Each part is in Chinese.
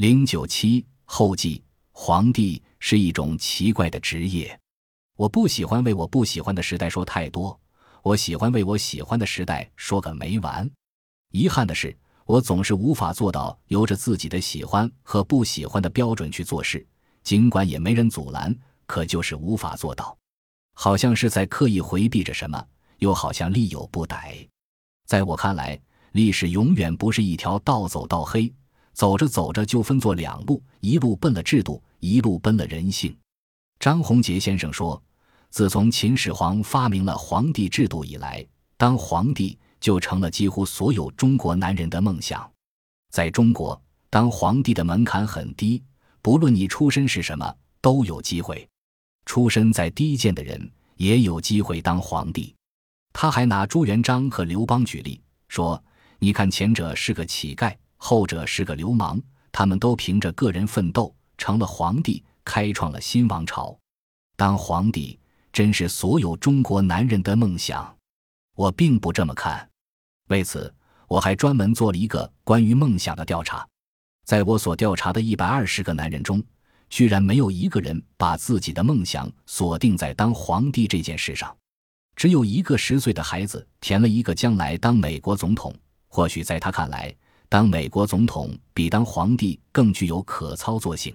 零九七后记：皇帝是一种奇怪的职业。我不喜欢为我不喜欢的时代说太多，我喜欢为我喜欢的时代说个没完。遗憾的是，我总是无法做到由着自己的喜欢和不喜欢的标准去做事，尽管也没人阻拦，可就是无法做到。好像是在刻意回避着什么，又好像力有不逮。在我看来，历史永远不是一条道走到黑，走着走着就分作两路：一路奔了制度，一路奔了人性。张宏杰先生说：“自从秦始皇发明了皇帝制度以来，当皇帝就成了几乎所有中国男人的梦想。在中国，当皇帝的门槛很低，不论你出身是什么，都有机会。”出身再低贱的人也有机会当皇帝。他还拿朱元璋和刘邦举例，说：“你看，前者是个乞丐，后者是个流氓，他们都凭着个人奋斗成了皇帝，开创了新王朝。当皇帝真是所有中国男人的梦想。”我并不这么看。为此，我还专门做了一个关于梦想的调查。在我所调查的一百二十个男人中，居然没有一个人把自己的梦想锁定在当皇帝这件事上，只有一个十岁的孩子填了一个将来当美国总统。或许在他看来，当美国总统比当皇帝更具有可操作性。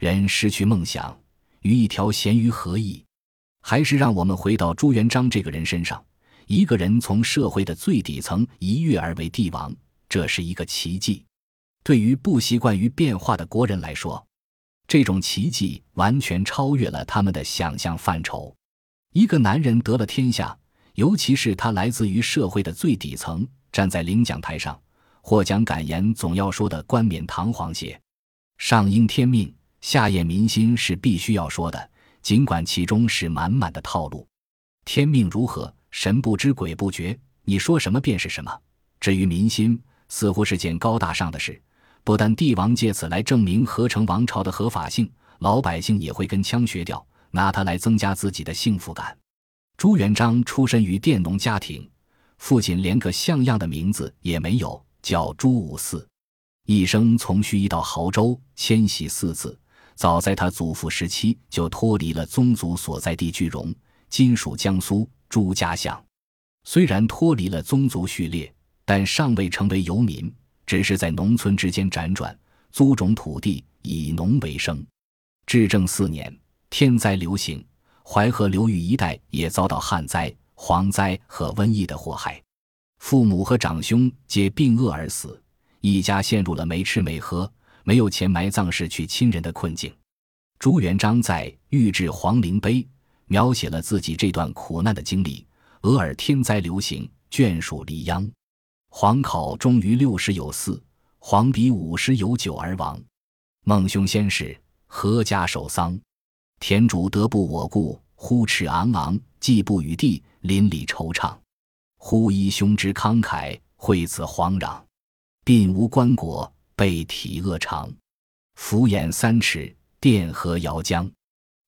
人失去梦想，与一条咸鱼何异？还是让我们回到朱元璋这个人身上。一个人从社会的最底层一跃而为帝王，这是一个奇迹。对于不习惯于变化的国人来说，这种奇迹完全超越了他们的想象范畴。一个男人得了天下，尤其是他来自于社会的最底层，站在领奖台上获奖感言，总要说的冠冕堂皇些。上应天命，下验民心是必须要说的，尽管其中是满满的套路。天命如何，神不知鬼不觉，你说什么便是什么。至于民心，似乎是件高大上的事。不但帝王借此来证明合成王朝的合法性，老百姓也会跟腔学调，拿它来增加自己的幸福感。朱元璋出身于佃农家庭，父亲连个像样的名字也没有，叫朱五四，一生从盱眙到亳州迁徙四次。早在他祖父时期就脱离了宗族所在地句容，今属江苏朱家巷。虽然脱离了宗族序列，但尚未成为游民。只是在农村之间辗转，租种土地，以农为生。至正四年，天灾流行，淮河流域一带也遭到旱灾、蝗灾和瘟疫的祸害，父母和长兄皆病饿而死，一家陷入了没吃没喝、没有钱埋葬时去亲人的困境。朱元璋在《御制皇陵碑》描写了自己这段苦难的经历：俄尔天灾流行，眷属离央。皇考终于六十有四，皇比五十有九而亡。孟兄先逝，阖家守丧。田主德不我顾，呼斥昂昂，既不与地，邻里惆怅。忽一兄之慷慨，惠此皇攘。鬓无棺椁，背体恶长。俯眼三尺，殿河遥江。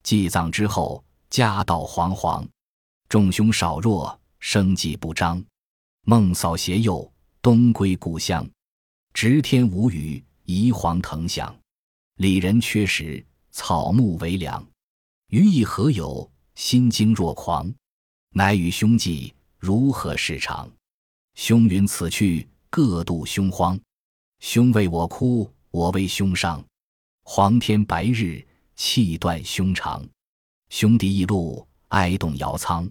祭葬之后，家道惶惶。众兄少弱，生计不彰。孟嫂携幼。东归故乡，直天无雨，移黄腾翔。里人缺食，草木为粮。余亦何有？心惊若狂。乃与兄计，如何是长？兄云此去，各度凶荒。兄为我哭，我为兄伤。黄天白日，气断胸肠。兄弟一路，哀动摇仓。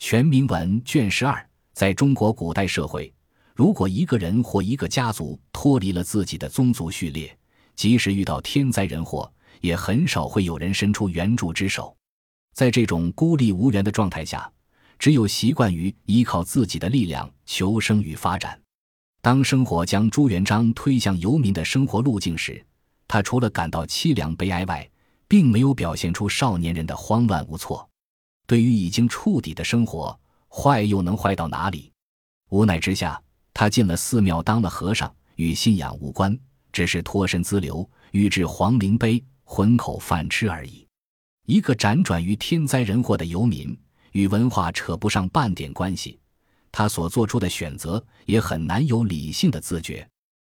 全铭文卷十二，在中国古代社会。如果一个人或一个家族脱离了自己的宗族序列，即使遇到天灾人祸，也很少会有人伸出援助之手。在这种孤立无援的状态下，只有习惯于依靠自己的力量求生与发展。当生活将朱元璋推向游民的生活路径时，他除了感到凄凉悲哀外，并没有表现出少年人的慌乱无措。对于已经触底的生活，坏又能坏到哪里？无奈之下。他进了寺庙当了和尚，与信仰无关，只是脱身资流，欲制皇陵碑，混口饭吃而已。一个辗转于天灾人祸的游民，与文化扯不上半点关系。他所做出的选择也很难有理性的自觉，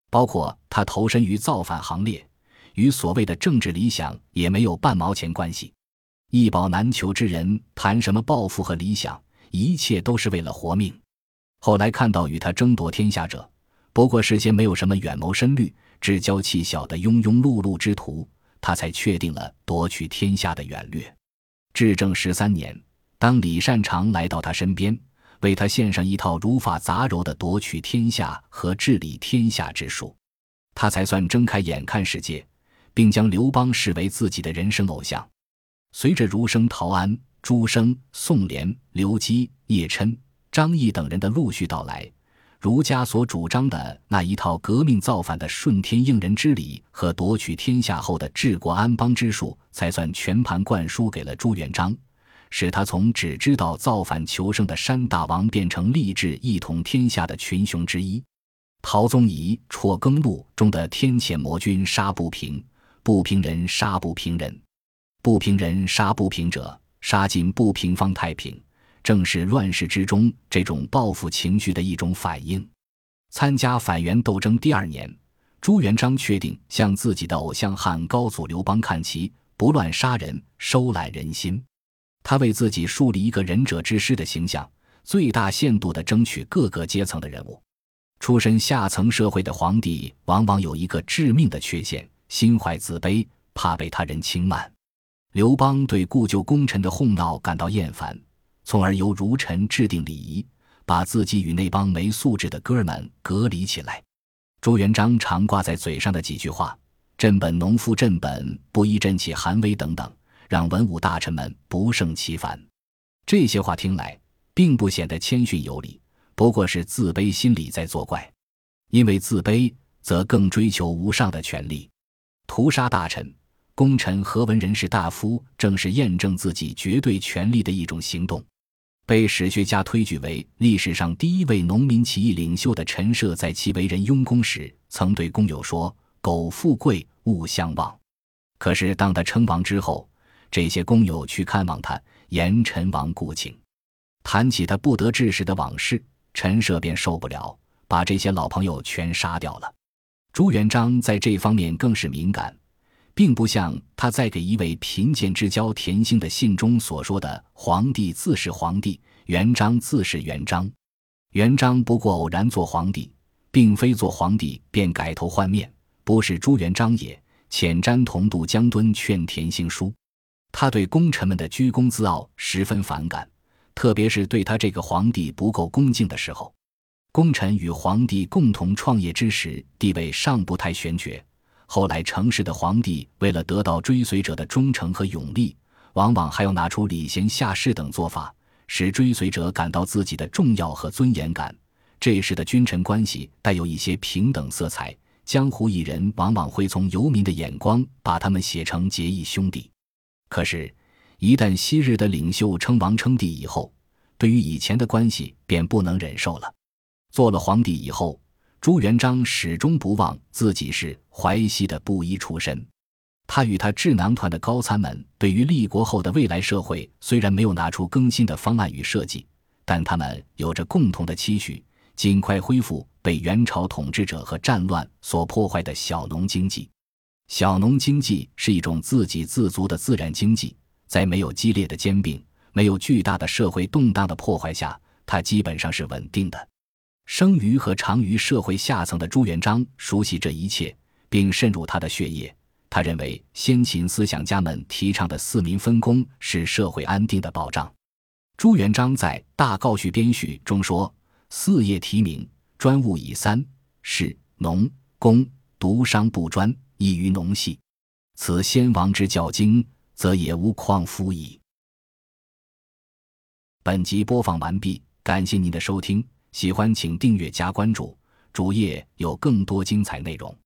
包括他投身于造反行列，与所谓的政治理想也没有半毛钱关系。一饱难求之人谈什么抱负和理想？一切都是为了活命。后来看到与他争夺天下者，不过是些没有什么远谋深虑、志骄气小的庸庸碌碌之徒，他才确定了夺取天下的远略。至正十三年，当李善长来到他身边，为他献上一套如法杂糅的夺取天下和治理天下之术，他才算睁开眼看世界，并将刘邦视为自己的人生偶像。随着儒生陶安。朱生、宋濂、刘基、叶琛、张毅等人的陆续到来，儒家所主张的那一套革命造反的顺天应人之理和夺取天下后的治国安邦之术，才算全盘灌输给了朱元璋，使他从只知道造反求胜的山大王变成立志一统天下的群雄之一。陶宗仪《辍耕录》中的“天谴魔君杀不平，不平人杀不平人，不平人杀不平者”。杀尽不平方太平，正是乱世之中这种报复情绪的一种反应。参加反元斗争第二年，朱元璋确定向自己的偶像汉高祖刘邦看齐，不乱杀人，收揽人心。他为自己树立一个仁者之师的形象，最大限度地争取各个阶层的人物。出身下层社会的皇帝，往往有一个致命的缺陷：心怀自卑，怕被他人轻慢。刘邦对故旧功臣的哄闹感到厌烦，从而由儒臣制定礼仪，把自己与那帮没素质的哥们隔离起来。朱元璋常挂在嘴上的几句话：“镇本农夫镇本，不宜振起寒威”等等，让文武大臣们不胜其烦。这些话听来并不显得谦逊有礼，不过是自卑心理在作怪。因为自卑，则更追求无上的权力，屠杀大臣。功臣和文人士大夫，正是验证自己绝对权力的一种行动。被史学家推举为历史上第一位农民起义领袖的陈涉，在其为人庸公时，曾对工友说：“苟富贵，勿相忘。”可是当他称王之后，这些工友去看望他，言陈王故请。谈起他不得志时的往事，陈涉便受不了，把这些老朋友全杀掉了。朱元璋在这方面更是敏感。并不像他在给一位贫贱之交田兴的信中所说的：“皇帝自是皇帝，元璋自是元璋。元璋不过偶然做皇帝，并非做皇帝便改头换面，不是朱元璋也。”遣詹同渡江敦劝田兴书，他对功臣们的居功自傲十分反感，特别是对他这个皇帝不够恭敬的时候。功臣与皇帝共同创业之时，地位尚不太悬绝。后来，城市的皇帝为了得到追随者的忠诚和勇力，往往还要拿出礼贤下士等做法，使追随者感到自己的重要和尊严感。这时的君臣关系带有一些平等色彩，江湖艺人往往会从游民的眼光把他们写成结义兄弟。可是，一旦昔日的领袖称王称帝以后，对于以前的关系便不能忍受了。做了皇帝以后。朱元璋始终不忘自己是淮西的布衣出身，他与他智囊团的高参们对于立国后的未来社会虽然没有拿出更新的方案与设计，但他们有着共同的期许：尽快恢复被元朝统治者和战乱所破坏的小农经济。小农经济是一种自给自足的自然经济，在没有激烈的兼并、没有巨大的社会动荡的破坏下，它基本上是稳定的。生于和长于社会下层的朱元璋熟悉这一切，并渗入他的血液。他认为先秦思想家们提倡的四民分工是社会安定的保障。朱元璋在《大诰序编序》中说：“四业提名，专务以三：士、农、工，独商不专，异于农系。此先王之教经，则也无旷夫矣。”本集播放完毕，感谢您的收听。喜欢请订阅加关注，主页有更多精彩内容。